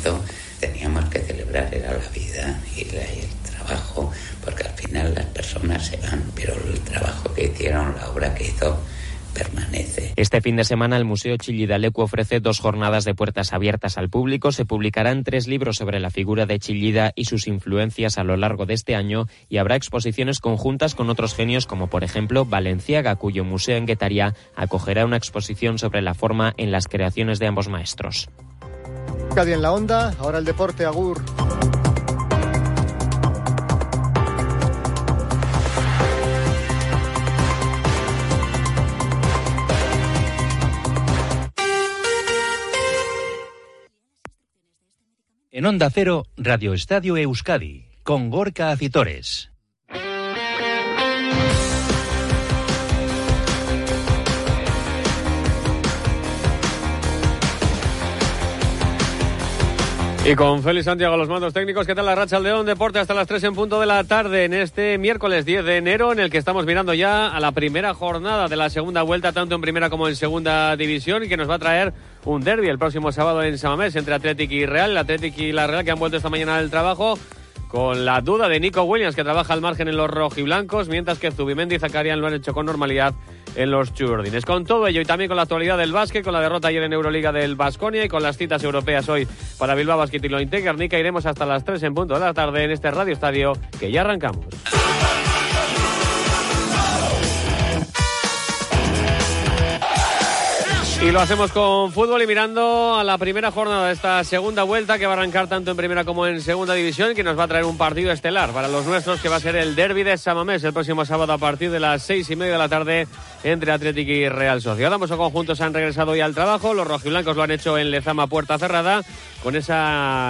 comienzo teníamos que celebrar la vida y, el trabajo, porque al final las personas se van, pero el trabajo que hicieron, la obra que hizo, permanece. Este fin de semana el Museo Chillida-Lecu ofrece dos jornadas de puertas abiertas al público. Se publicarán tres libros sobre la figura de Chillida y sus influencias a lo largo de este año y habrá exposiciones conjuntas con otros genios como por ejemplo Valenciaga, cuyo museo en Guetaria acogerá una exposición sobre la forma en las creaciones de ambos maestros. Cádiz en la onda, ahora el deporte, Agur. En Onda Cero, Radio Estadio Euskadi, con Gorka Acitores. Y con Félix Santiago, los mandos técnicos, ¿qué tal la racha León Deporte hasta las 3 en punto de la tarde en este miércoles 10 de enero en el que estamos mirando ya a la primera jornada de la segunda vuelta, tanto en primera como en segunda división y que nos va a traer un derby el próximo sábado en Samamés entre Atlético y Real, el Atlético y la Real que han vuelto esta mañana del trabajo con la duda de Nico Williams que trabaja al margen en los rojiblancos, mientras que Zubimendi y Zakarian lo han hecho con normalidad en los Churdines. Con todo ello y también con la actualidad del básquet, con la derrota ayer en Euroliga del Basconia y con las citas europeas hoy para Bilbao Basket y lo Nica, iremos hasta las 3 en punto de la tarde en este Radio Estadio que ya arrancamos. Y lo hacemos con fútbol y mirando a la primera jornada de esta segunda vuelta que va a arrancar tanto en primera como en segunda división que nos va a traer un partido estelar para los nuestros que va a ser el derby de Samamés el próximo sábado a partir de las seis y media de la tarde entre Atlético y Real Sociedad. Ambos conjuntos han regresado hoy al trabajo, los rojiblancos lo han hecho en Lezama puerta cerrada con ese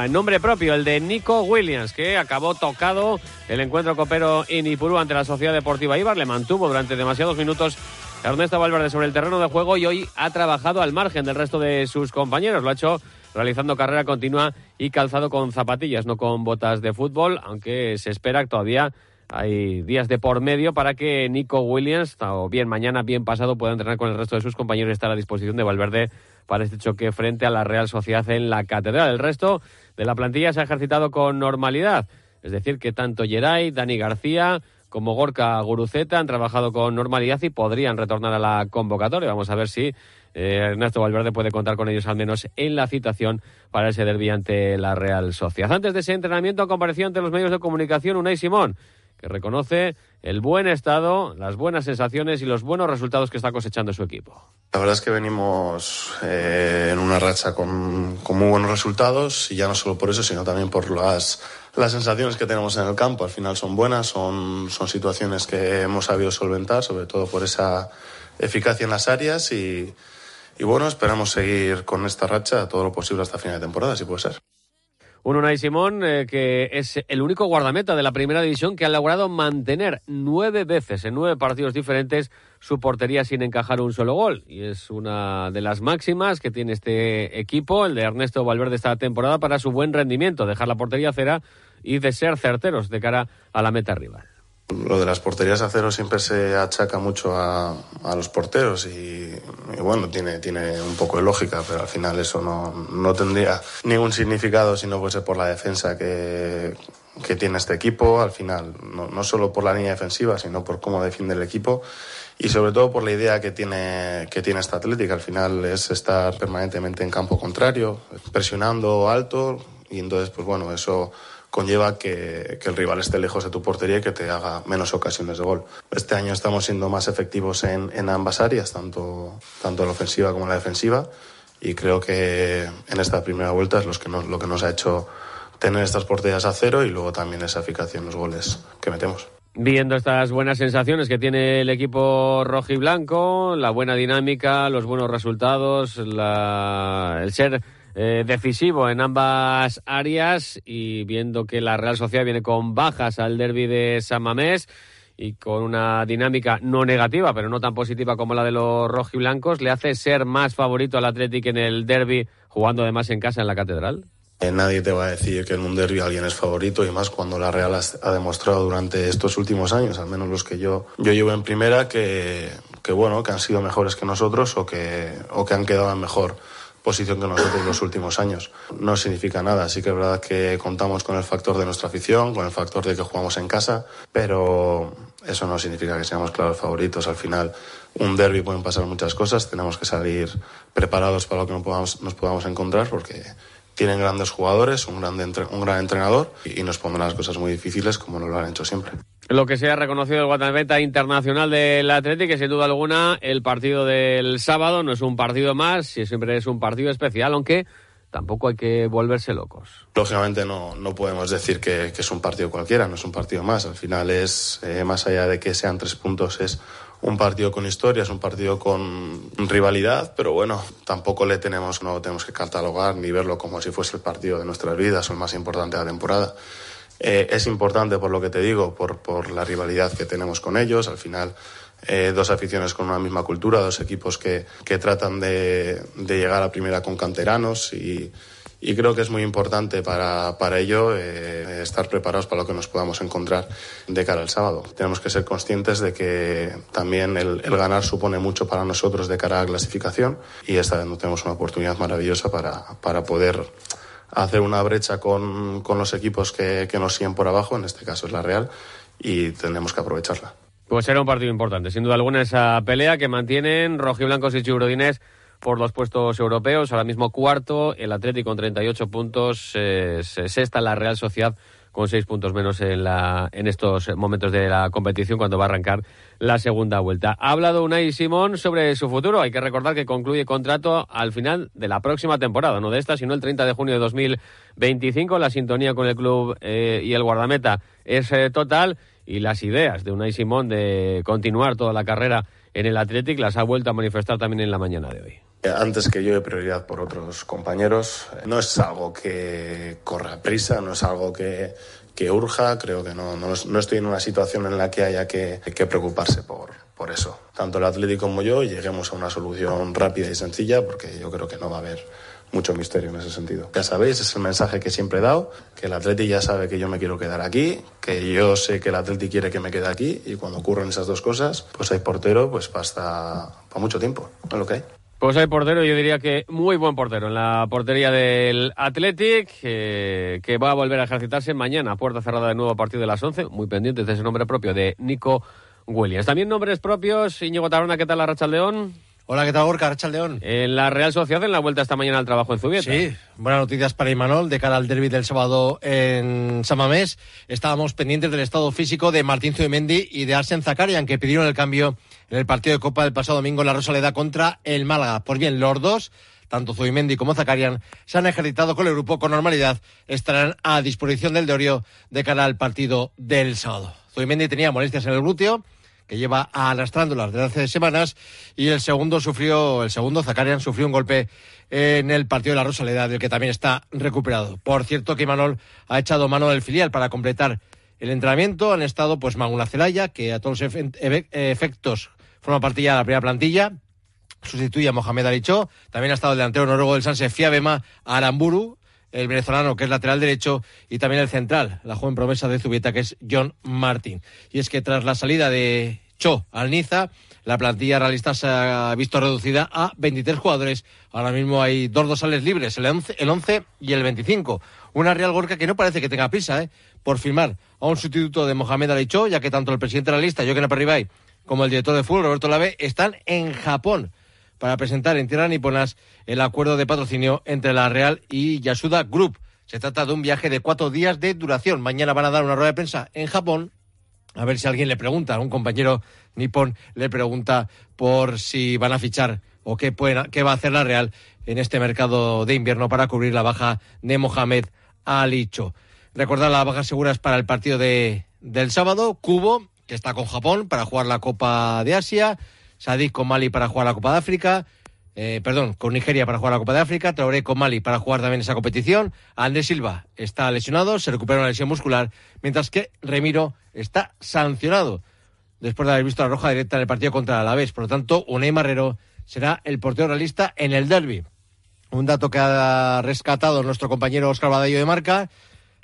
nombre propio, el de Nico Williams, que acabó tocado el encuentro copero en Ipurú ante la Sociedad Deportiva Ibar, le mantuvo durante demasiados minutos Ernesto Valverde sobre el terreno de juego y hoy ha trabajado al margen del resto de sus compañeros. Lo ha hecho realizando carrera continua y calzado con zapatillas, no con botas de fútbol, aunque se espera que todavía hay días de por medio para que Nico Williams, o bien mañana, bien pasado, pueda entrenar con el resto de sus compañeros y estar a disposición de Valverde para este choque frente a la Real Sociedad en la Catedral. El resto de la plantilla se ha ejercitado con normalidad. Es decir, que tanto Geray, Dani García, como Gorka Guruceta han trabajado con normalidad y podrían retornar a la convocatoria. Vamos a ver si eh, Ernesto Valverde puede contar con ellos al menos en la citación para ese derbi ante la Real Sociedad. Antes de ese entrenamiento compareció ante los medios de comunicación Unai Simón, que reconoce el buen estado, las buenas sensaciones y los buenos resultados que está cosechando su equipo. La verdad es que venimos eh, en una racha con, con muy buenos resultados y ya no solo por eso, sino también por las las sensaciones que tenemos en el campo al final son buenas, son, son situaciones que hemos sabido solventar, sobre todo por esa eficacia en las áreas y, y bueno, esperamos seguir con esta racha todo lo posible hasta final de temporada, si puede ser. Un Unai Simón eh, que es el único guardameta de la primera división que ha logrado mantener nueve veces en nueve partidos diferentes su portería sin encajar un solo gol. Y es una de las máximas que tiene este equipo, el de Ernesto Valverde esta temporada, para su buen rendimiento, dejar la portería cera y de ser certeros de cara a la meta rival. Lo de las porterías a cero siempre se achaca mucho a, los porteros y, bueno, tiene, tiene un poco de lógica, pero al final eso no, no tendría ningún significado si no fuese por la defensa que, que tiene este equipo, al final, no, no, solo por la línea defensiva, sino por cómo defiende el equipo y sobre todo por la idea que tiene, que tiene esta Atlética. Al final es estar permanentemente en campo contrario, presionando alto y entonces, pues bueno, eso conlleva que, el rival esté lejos de tu portería y que te haga menos ocasiones de gol. Este año estamos siendo más efectivos en, ambas áreas, tanto, tanto la ofensiva como la defensiva, y creo que en esta primera vuelta es lo que nos ha hecho tener estas porterías a cero y luego también esa eficacia en los goles que metemos. Viendo estas buenas sensaciones que tiene el equipo rojo y blanco, la buena dinámica, los buenos resultados, el ser eh, decisivo en ambas áreas y viendo que la Real Sociedad viene con bajas al derby de San Mamés y con una dinámica no negativa, pero no tan positiva como la de los rojiblancos, ¿le hace ser más favorito al Athletic en el derby, jugando además en casa en la Catedral? Eh, nadie te va a decir que en un derby alguien es favorito y más cuando la Real ha demostrado durante estos últimos años, al menos los que yo, yo llevo en primera, que, que bueno, que han sido mejores que nosotros o que, o que han quedado mejor posición que nosotros los últimos años. No significa nada, sí que es verdad que contamos con el factor de nuestra afición, con el factor de que jugamos en casa, pero eso no significa que seamos claros favoritos. Al final, un derby pueden pasar muchas cosas, tenemos que salir preparados para lo que nos podamos, nos podamos encontrar porque tienen grandes jugadores, un gran, un gran entrenador y nos pondrán las cosas muy difíciles como nos lo han hecho siempre. Lo que se ha reconocido el guatemala internacional del Atlético, que sin duda alguna el partido del sábado no es un partido más, siempre es un partido especial, aunque tampoco hay que volverse locos. Lógicamente no, no podemos decir que, es un partido cualquiera, no es un partido más. Al final es, eh, más allá de que sean tres puntos, es un partido con historia, es un partido con rivalidad, pero bueno, tampoco le tenemos, no tenemos que catalogar ni verlo como si fuese el partido de nuestras vidas o el más importante de la temporada. Eh, es importante por lo que te digo, por, por la rivalidad que tenemos con ellos. Al final eh, dos aficiones con una misma cultura, dos equipos que, que tratan de, de, llegar a primera con canteranos y, y creo que es muy importante para, para ello eh, estar preparados para lo que nos podamos encontrar de cara al sábado. Tenemos que ser conscientes de que también el, el ganar supone mucho para nosotros de cara a la clasificación y esta vez no tenemos una oportunidad maravillosa para, para poder hacer una brecha con, con los equipos que, que nos siguen por abajo, en este caso es la Real, y tenemos que aprovecharla. Pues será un partido importante, sin duda alguna, esa pelea que mantienen rojiblancos y chibrodines por los puestos europeos. Ahora mismo cuarto, el Atlético con 38 puntos, eh, sexta la Real Sociedad con seis puntos menos en, la, en estos momentos de la competición cuando va a arrancar la segunda vuelta. Ha hablado Unai Simón sobre su futuro. Hay que recordar que concluye contrato al final de la próxima temporada, no de esta, sino el 30 de junio de 2025. La sintonía con el club eh, y el guardameta es eh, total y las ideas de Unai Simón de continuar toda la carrera en el Athletic las ha vuelto a manifestar también en la mañana de hoy. Antes que yo de prioridad por otros compañeros, no es algo que corra prisa, no es algo que, que urja, creo que no, no, no, estoy en una situación en la que haya que, que preocuparse por, por eso. Tanto el Atlético como yo lleguemos a una solución rápida y sencilla, porque yo creo que no va a haber mucho misterio en ese sentido. Ya sabéis, es el mensaje que siempre he dado, que el Atleti ya sabe que yo me quiero quedar aquí, que yo sé que el Atleti quiere que me quede aquí y cuando ocurren esas dos cosas, pues hay portero pues hasta para mucho tiempo, es lo que hay. Pues hay portero, yo diría que muy buen portero en la portería del Athletic, eh, que va a volver a ejercitarse mañana, puerta cerrada de nuevo a partir de las 11, muy pendientes de ese nombre propio de Nico Williams. También nombres propios, Íñigo Tarona, ¿qué tal la Racha León? Hola, ¿qué tal, Gorka? León. En la Real Sociedad, en la vuelta esta mañana al trabajo en Zubieta. Sí, buenas noticias para Imanol de cara al derby del sábado en Samamés. Estábamos pendientes del estado físico de Martín Zubimendi y de Arsen Zakarian, que pidieron el cambio en el partido de Copa del pasado domingo en la Rosaleda contra el Málaga. Pues bien, los dos tanto Zubimendi como Zakarian, se han ejercitado con el grupo con normalidad, estarán a disposición del Deorio de cara al partido del sábado. Zubimendi tenía molestias en el glúteo, que lleva arrastrándolas desde hace semanas, y el segundo sufrió, el segundo, Zakarian, sufrió un golpe en el partido de la Rosaleda, del que también está recuperado. Por cierto que Imanol ha echado mano del filial para completar el entrenamiento. Han estado pues Maguna Celaya, que a todos los efectos forma parte ya de la primera plantilla, sustituye a Mohamed Alicho. También ha estado el delantero noruego del Sanse Fiabema Aramburu, el venezolano que es lateral derecho, y también el central, la joven promesa de Zubieta, que es John Martin. Y es que tras la salida de Cho al Niza, la plantilla realista se ha visto reducida a 23 jugadores. Ahora mismo hay dos dosales libres, el 11, el 11 y el 25. Una Real Gorka que no parece que tenga prisa ¿eh? por firmar a un sustituto de Mohamed Alicho, ya que tanto el presidente de la lista, Joaquín Aperribay, como el director de fútbol, Roberto Lave, están en Japón para presentar en tierra niponas el acuerdo de patrocinio entre la Real y Yasuda Group. Se trata de un viaje de cuatro días de duración. Mañana van a dar una rueda de prensa en Japón. A ver si alguien le pregunta, un compañero nipón le pregunta por si van a fichar o qué, pueden, va a hacer la Real en este mercado de invierno para cubrir la baja de Mohamed Alicho. Recordar las bajas seguras para el partido de, del sábado. Cubo, que está con Japón para jugar la Copa de Asia. Sadik con Mali para jugar la Copa de África. Eh, perdón, con Nigeria para jugar la Copa de África, Traoré con Mali para jugar también esa competición. Andrés Silva está lesionado, se recupera una lesión muscular, mientras que Remiro está sancionado después de haber visto la roja directa en el partido contra el Alavés. Por lo tanto, Unai Marrero será el portero realista en el derby. Un dato que ha rescatado nuestro compañero Oscar Badallo de Marca.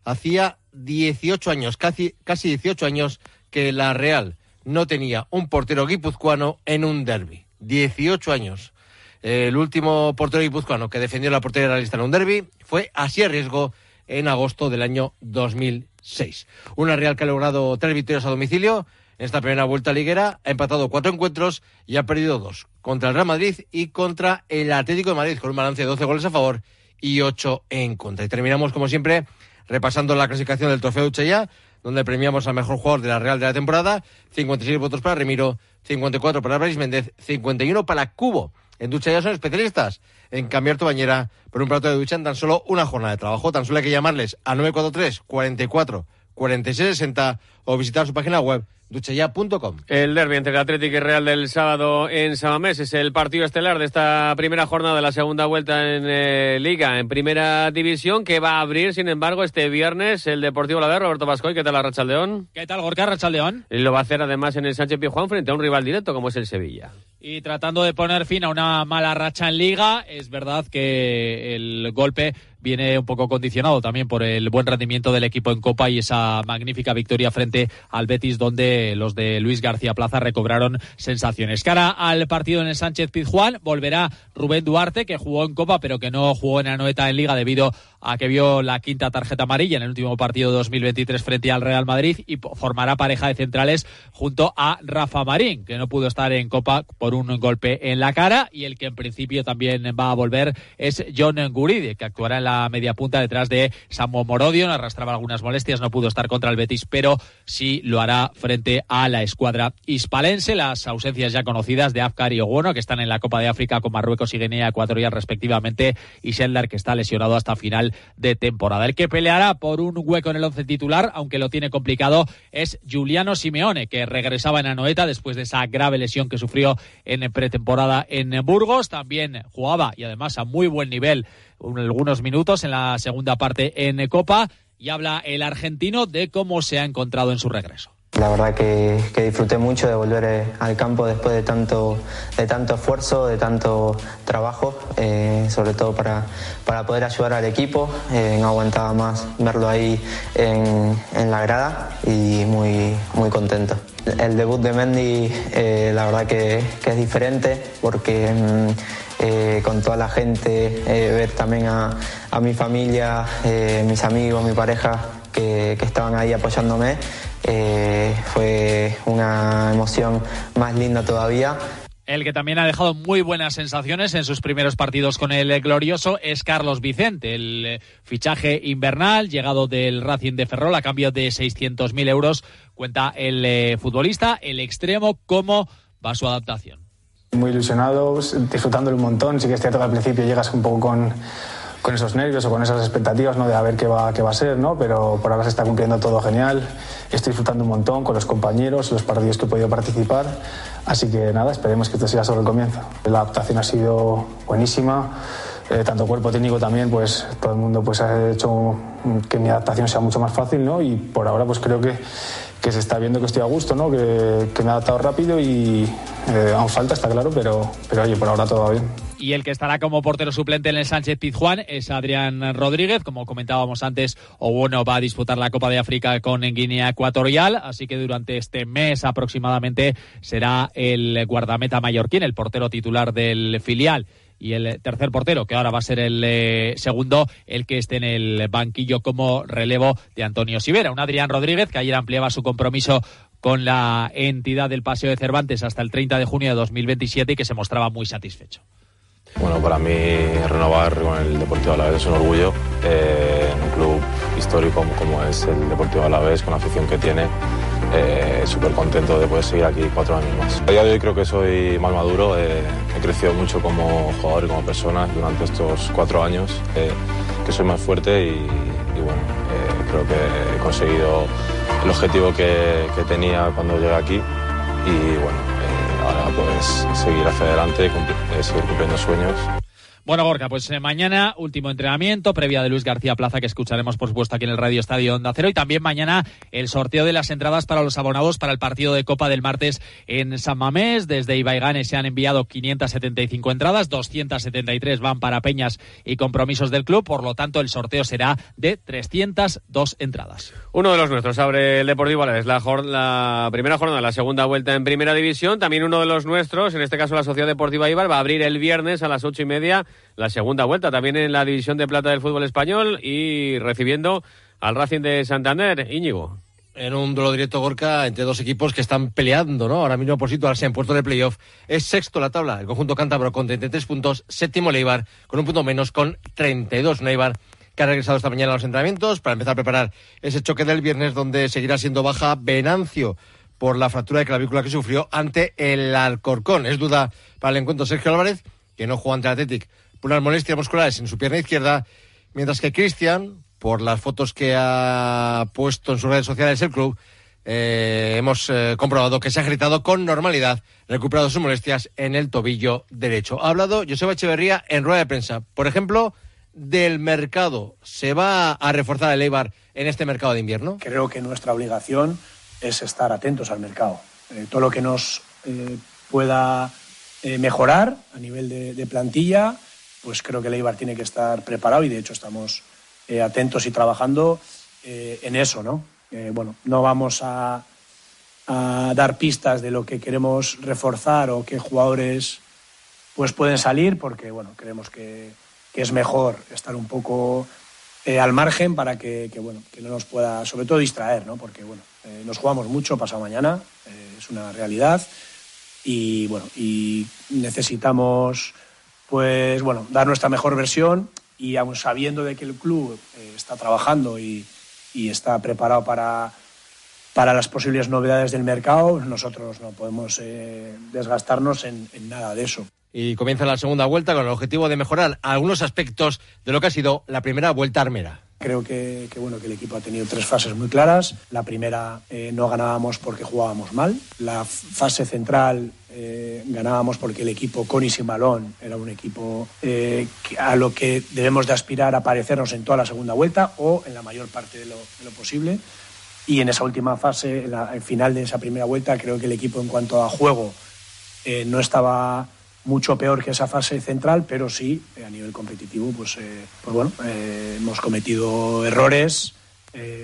Hacía 18 años, casi, casi 18 años, que la Real no tenía un portero guipuzcoano en un derby. 18 años. El último portero guipuzcoano que defendió la portería realista en un derby fue así a riesgo en agosto del año 2006. Una Real que ha logrado tres victorias a domicilio en esta primera vuelta liguera, ha empatado cuatro encuentros y ha perdido dos, contra el Real Madrid y contra el Atlético de Madrid, con un balance de 12 goles a favor y 8 en contra. Y terminamos, como siempre, repasando la clasificación del Trofeo Uchella, donde premiamos al mejor jugador de la Real de la temporada, 56 votos para Remiro, 54 para Brais Méndez, 51 para Cubo. En ducha ya son especialistas en cambiar tu bañera por un plato de ducha en tan solo una jornada de trabajo. Tan solo hay que llamarles a 943 44 46 60 o visitar su página web duchaya.com. El derbi entre el Atlético y Real del sábado en Samamés es el partido estelar de esta primera jornada de la segunda vuelta en eh, Liga, en Primera División, que va a abrir, sin embargo, este viernes el Deportivo La Roberto Pascoy, ¿qué tal la Rachaldeón? ¿Qué tal, Gorka Rachaldeón? Y lo va a hacer además en el Sánchez Pizjuán frente a un rival directo como es el Sevilla. Y tratando de poner fin a una mala racha en Liga, es verdad que el golpe viene un poco condicionado también por el buen rendimiento del equipo en Copa y esa magnífica victoria frente al Betis, donde los de Luis García Plaza recobraron sensaciones. Cara al partido en el Sánchez Pizjuán, volverá Rubén Duarte, que jugó en Copa, pero que no jugó en Anoeta en Liga debido a que vio la quinta tarjeta amarilla en el último partido de 2023 frente al Real Madrid y formará pareja de centrales junto a Rafa Marín, que no pudo estar en Copa por un golpe en la cara y el que en principio también va a volver es John Guride, que actuará en la media punta detrás de Samu Morodio, arrastraba algunas molestias, no pudo estar contra el Betis, pero sí lo hará frente a la escuadra hispalense. Las ausencias ya conocidas de Afkar y Oguono, que están en la Copa de África con Marruecos y Guinea Ecuatorial respectivamente, y Sheldar, que está lesionado hasta final de temporada. El que peleará por un hueco en el once titular, aunque lo tiene complicado, es Giuliano Simeone, que regresaba en Anoeta después de esa grave lesión que sufrió en pretemporada en Burgos. También jugaba y además a muy buen nivel algunos minutos en la segunda parte en Copa y habla el argentino de cómo se ha encontrado en su regreso. La verdad que, disfruté mucho de volver eh, al campo después de tanto, de tanto esfuerzo, de tanto trabajo, eh, sobre todo para, para poder ayudar al equipo. Eh, no aguantaba más verlo ahí en, en, la grada y muy, muy contento. El debut de Mendy, la verdad que, que, es diferente porque mm, con toda la gente, ver también a, a mi familia, mis amigos, mi pareja que, que estaban ahí apoyándome. Eh, fue una emoción más linda todavía. El que también ha dejado muy buenas sensaciones en sus primeros partidos con el glorioso es Carlos Vicente, el eh, fichaje invernal llegado del Racing de Ferrol a cambio de 600.000 euros. Cuenta el eh, futbolista, el extremo, cómo va su adaptación. Muy ilusionado, disfrutándolo un montón. Sí que es cierto que al principio llegas un poco con con esos nervios o con esas expectativas ¿no? de a ver qué va, qué va a ser, ¿no? pero por ahora se está cumpliendo todo genial. Estoy disfrutando un montón con los compañeros, los partidos que he podido participar. Así que nada, esperemos que esto sea solo el comienzo. La adaptación ha sido buenísima. Eh, tanto cuerpo técnico también, pues todo el mundo pues ha hecho que mi adaptación sea mucho más fácil, ¿no? Y por ahora pues creo que, que se está viendo que estoy a gusto, ¿no? Que, me he adaptado rápido y eh, aún falta, está claro, pero, pero oye, por ahora todo bien y el que estará como portero suplente en el Sánchez Pizjuán es Adrián Rodríguez. Como comentábamos antes, bueno va a disputar la Copa de África con Guinea Ecuatorial, así que durante este mes aproximadamente será el guardameta mallorquín, el portero titular del filial y el tercer portero, que ahora va a ser el eh, segundo, el que esté en el banquillo como relevo de Antonio Sivera. Un Adrián Rodríguez que ayer ampliaba su compromiso con la entidad del Paseo de Cervantes hasta el 30 de junio de 2027 y que se mostraba muy satisfecho. Bueno, para mí renovar con el Deportivo Alavés es un orgullo. Eh, en un club histórico como, es el Deportivo Alavés, con la afición que tiene, eh, súper contento de poder seguir aquí cuatro años más. A día de hoy creo que soy más maduro, eh, he crecido mucho como jugador y como persona durante estos cuatro años, que soy más fuerte y, bueno, creo que he conseguido el objetivo que, tenía cuando llegué aquí y bueno, ahora pues seguir hacia adelante, y seguir cumpliendo sueños. Bueno, Gorka, pues eh, mañana último entrenamiento, previa de Luis García Plaza, que escucharemos por supuesto aquí en el Radio Estadio Onda Cero. Y también mañana el sorteo de las entradas para los abonados para el partido de Copa del martes en San Mamés. Desde Ibaigane se han enviado 575 entradas, 273 van para Peñas y compromisos del club. Por lo tanto, el sorteo será de 302 entradas. Uno de los nuestros abre el Deportivo es la, la primera jornada, la segunda vuelta en Primera División. También uno de los nuestros, en este caso la Sociedad Deportiva Ibar, va a abrir el viernes a las ocho y media la segunda vuelta también en la división de plata del fútbol español y recibiendo al Racing de Santander, Íñigo. En un duelo directo Gorka entre dos equipos que están peleando, ¿no? Ahora mismo por situarse en puerto de playoff. Es sexto la tabla, el conjunto cántabro con 33 puntos, séptimo Leibar con un punto menos con 32 Neibar que ha regresado esta mañana a los entrenamientos para empezar a preparar ese choque del viernes donde seguirá siendo baja Venancio por la fractura de clavícula que sufrió ante el Alcorcón. Es duda para el encuentro Sergio Álvarez, que no juega ante el Athletic unas molestias musculares en su pierna izquierda, mientras que Cristian, por las fotos que ha puesto en sus redes sociales el club, eh, hemos eh, comprobado que se ha gritado con normalidad, recuperado sus molestias en el tobillo derecho. Ha hablado Joseba Echeverría en rueda de prensa, por ejemplo, del mercado. ¿Se va a reforzar el Eibar en este mercado de invierno? Creo que nuestra obligación es estar atentos al mercado. Eh, todo lo que nos pueda mejorar a nivel de plantilla, pues creo que el tiene que estar preparado y de hecho estamos eh, atentos y trabajando eh, en eso, ¿no? Eh, bueno, no vamos a, dar pistas de lo que queremos reforzar o qué jugadores pues pueden salir porque bueno creemos que, es mejor estar un poco al margen para que, bueno que no nos pueda sobre todo distraer, ¿no? Porque bueno nos jugamos mucho pasado mañana es una realidad y bueno y necesitamos pues bueno, dar nuestra mejor versión y aún sabiendo de que el club eh, está trabajando y, está preparado para, para las posibles novedades del mercado, nosotros no podemos eh, desgastarnos en, en nada de eso. Y comienza la segunda vuelta con el objetivo de mejorar algunos aspectos de lo que ha sido la primera vuelta armera. Creo que, bueno, que el equipo ha tenido tres fases muy claras. La primera eh, no ganábamos porque jugábamos mal. La fase central eh, ganábamos porque el equipo con y sin balón era un equipo eh, a lo que debemos de aspirar a parecernos en toda la segunda vuelta o en la mayor parte de lo, posible. Y en esa última fase, en el final de esa primera vuelta, creo que el equipo en cuanto a juego no estaba mucho peor que esa fase central, pero sí, eh, a nivel competitivo, pues, eh, pues bueno, eh, hemos cometido errores,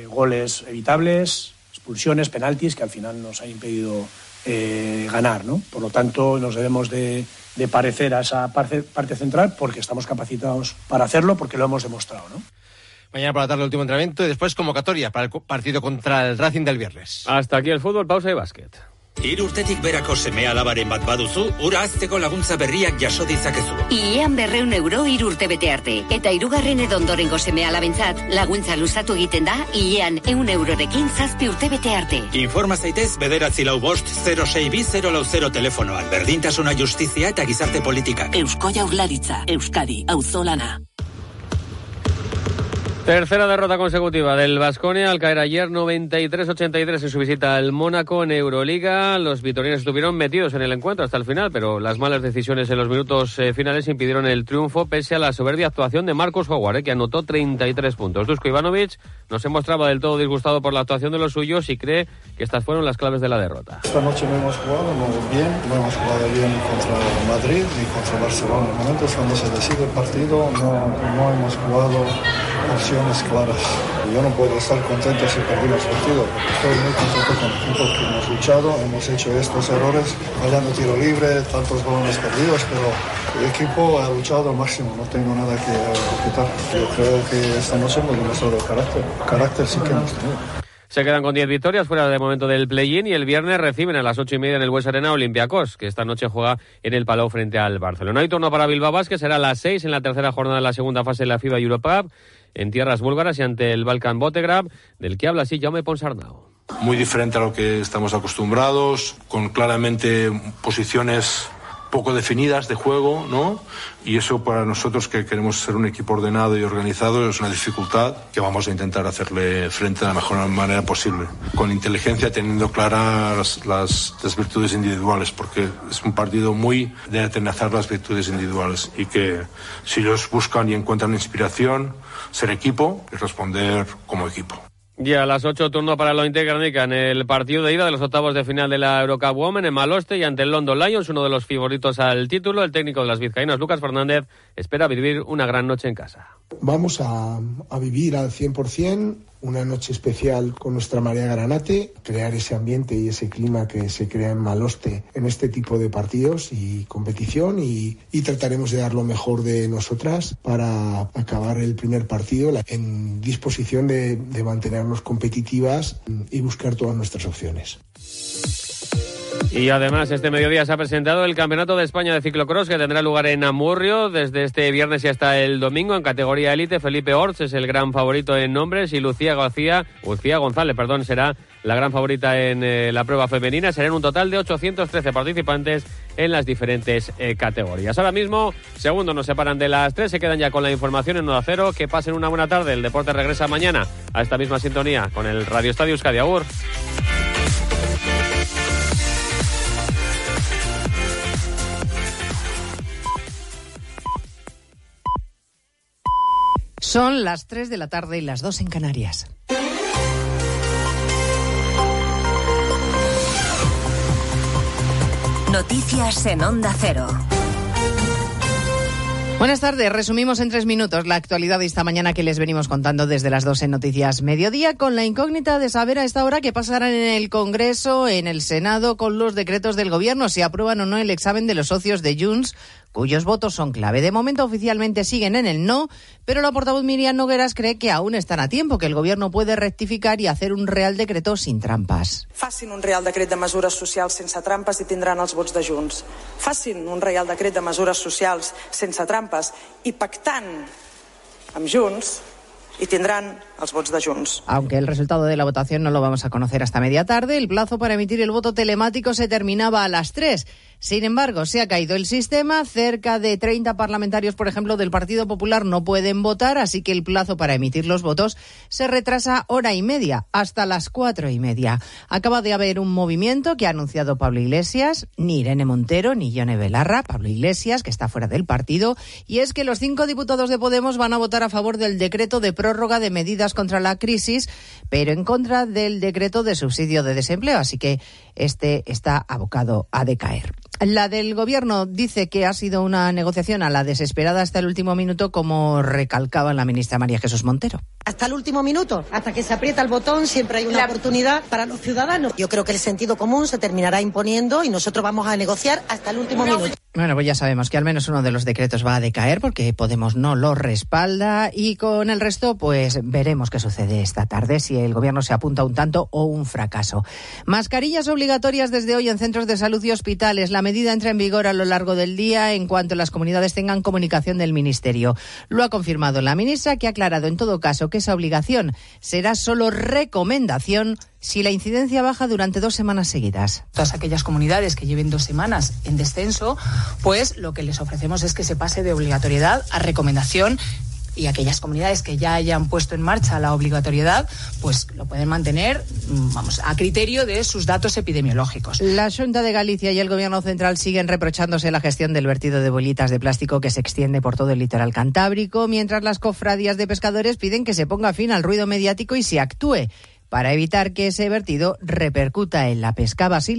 goles evitables, expulsiones, penaltis, que al final nos han impedido ganar, ¿no? Por lo tanto, nos debemos de, parecer a esa parte, parte, central porque estamos capacitados para hacerlo, porque lo hemos demostrado, ¿no? Mañana por la tarde el último entrenamiento y después convocatoria para el partido contra el Racing del viernes. Hasta aquí el fútbol, pausa y básquet. Irurtetik berako seme alabaren bat baduzu, ura azteko laguntza berriak jaso ditzakezu. Iean berreun euro irurte bete arte. Eta irugarren edondorengo seme alabentzat, laguntza luzatu egiten da, iean eun eurorekin zazpi urte bete arte. Informa zaitez bederatzi lau bost 06 lau 0 telefonoan. Berdintasuna justizia eta gizarte politika. Eusko jaurlaritza, Euskadi, auzolana. Tercera derrota consecutiva del Vasconia al caer ayer 93-83 en su visita al Mónaco en Euroliga. Los vitorianos estuvieron metidos en el encuentro hasta el final, pero las malas decisiones en los minutos eh, finales impidieron el triunfo pese a la soberbia actuación de Marcos Howard, eh, que anotó 33 puntos. Dusko Ivanovic no se mostraba del todo disgustado por la actuación de los suyos y cree que estas fueron las claves de la derrota. Esta noche no hemos jugado bien, no hemos jugado bien contra Madrid ni contra Barcelona. En momentos cuando se decide el partido no, no hemos jugado claras. Yo no puedo estar contento si perdimos el partido, estoy muy contento con el equipo que hemos luchado, hemos hecho estos errores, fallando tiro libre, tantos balones perdidos, pero el equipo ha luchado al máximo, no tengo nada que quitar. Yo creo que esta noche hemos demostrado el carácter, carácter sí que hemos tenido. Se quedan con 10 victorias fuera de momento del play-in y el viernes reciben a las 8 y media en el Bues Arena Olympiacos, que esta noche juega en el Palau frente al Barcelona. Hay turno para Bilbao que será a las 6 en la tercera jornada de la segunda fase de la FIBA Europe en tierras búlgaras y ante el Balkan Botegrab, del que habla así Jaume Ponsarnau. Muy diferente a lo que estamos acostumbrados, con claramente posiciones poco definidas de juego, ¿no? Y eso para nosotros que queremos ser un equipo ordenado y organizado es una dificultad que vamos a intentar hacerle frente de la mejor manera posible. Con inteligencia, teniendo claras las, las virtudes individuales, porque es un partido muy de atenazar las virtudes individuales y que si ellos buscan y encuentran inspiración, ser equipo y responder como equipo. Y a las 8 turno para lo Integranica en el partido de ida de los octavos de final de la Eurocup Women en Maloste y ante el London Lions, uno de los favoritos al título. El técnico de las vizcaínas, Lucas Fernández, espera vivir una gran noche en casa. Vamos a, a vivir al 100% una noche especial con nuestra María Granate, crear ese ambiente y ese clima que se crea en Maloste en este tipo de partidos y competición y, trataremos de dar lo mejor de nosotras para acabar el primer partido en disposición de mantenernos competitivas y buscar todas nuestras opciones. Y además, este mediodía se ha presentado el Campeonato de España de Ciclocross que tendrá lugar en Amurrio desde este viernes y hasta el domingo en categoría élite. Felipe Orts es el gran favorito en nombres y Lucía García, Lucía González, perdón, será la gran favorita en eh, la prueba femenina. Serán un total de 813 participantes en las diferentes eh, categorías. Ahora mismo, segundos nos separan de las tres, se quedan ya con la información en 1 a 0. Que pasen una buena tarde. El deporte regresa mañana a esta misma sintonía con el Radio Estadio Euskadi. Son las 3 de la tarde y las 2 en Canarias. Noticias en Onda Cero. Buenas tardes. Resumimos en tres minutos la actualidad de esta mañana que les venimos contando desde las 2 en Noticias Mediodía, con la incógnita de saber a esta hora qué pasará en el Congreso, en el Senado, con los decretos del Gobierno, si aprueban o no el examen de los socios de Junts cuyos votos son clave. De momento oficialmente siguen en el no, pero la portavoz Miriam Nogueras cree que aún están a tiempo, que el gobierno puede rectificar y hacer un real decreto sin trampas. Facin un real decret de mesures socials sense trampes i tindran els vots de Junts. Facin un real decret de mesures socials sense trampes i pactant amb Junts y tendrán Aunque el resultado de la votación no lo vamos a conocer hasta media tarde, el plazo para emitir el voto telemático se terminaba a las 3. Sin embargo, se ha caído el sistema. Cerca de 30 parlamentarios, por ejemplo, del Partido Popular no pueden votar, así que el plazo para emitir los votos se retrasa hora y media, hasta las cuatro y media. Acaba de haber un movimiento que ha anunciado Pablo Iglesias, ni Irene Montero, ni Yone Belarra, Pablo Iglesias, que está fuera del partido, y es que los cinco diputados de Podemos van a votar a favor del decreto de prórroga de medidas contra la crisis, pero en contra del decreto de subsidio de desempleo, así que este está abocado a decaer. La del Gobierno dice que ha sido una negociación a la desesperada hasta el último minuto, como recalcaba la ministra María Jesús Montero. Hasta el último minuto, hasta que se aprieta el botón, siempre hay una la... oportunidad para los ciudadanos. Yo creo que el sentido común se terminará imponiendo y nosotros vamos a negociar hasta el último no. minuto. Bueno, pues ya sabemos que al menos uno de los decretos va a decaer porque Podemos no lo respalda y con el resto pues veremos qué sucede esta tarde, si el gobierno se apunta un tanto o un fracaso. Mascarillas obligatorias desde hoy en centros de salud y hospitales. La medida entra en vigor a lo largo del día en cuanto las comunidades tengan comunicación del Ministerio. Lo ha confirmado la ministra que ha aclarado en todo caso que esa obligación será solo recomendación si la incidencia baja durante dos semanas seguidas. Todas aquellas comunidades que lleven dos semanas en descenso, pues lo que les ofrecemos es que se pase de obligatoriedad a recomendación y aquellas comunidades que ya hayan puesto en marcha la obligatoriedad, pues lo pueden mantener, vamos, a criterio de sus datos epidemiológicos. La Junta de Galicia y el Gobierno Central siguen reprochándose la gestión del vertido de bolitas de plástico que se extiende por todo el litoral cantábrico, mientras las cofradías de pescadores piden que se ponga fin al ruido mediático y se actúe para evitar que ese vertido repercuta en la pesca. Basil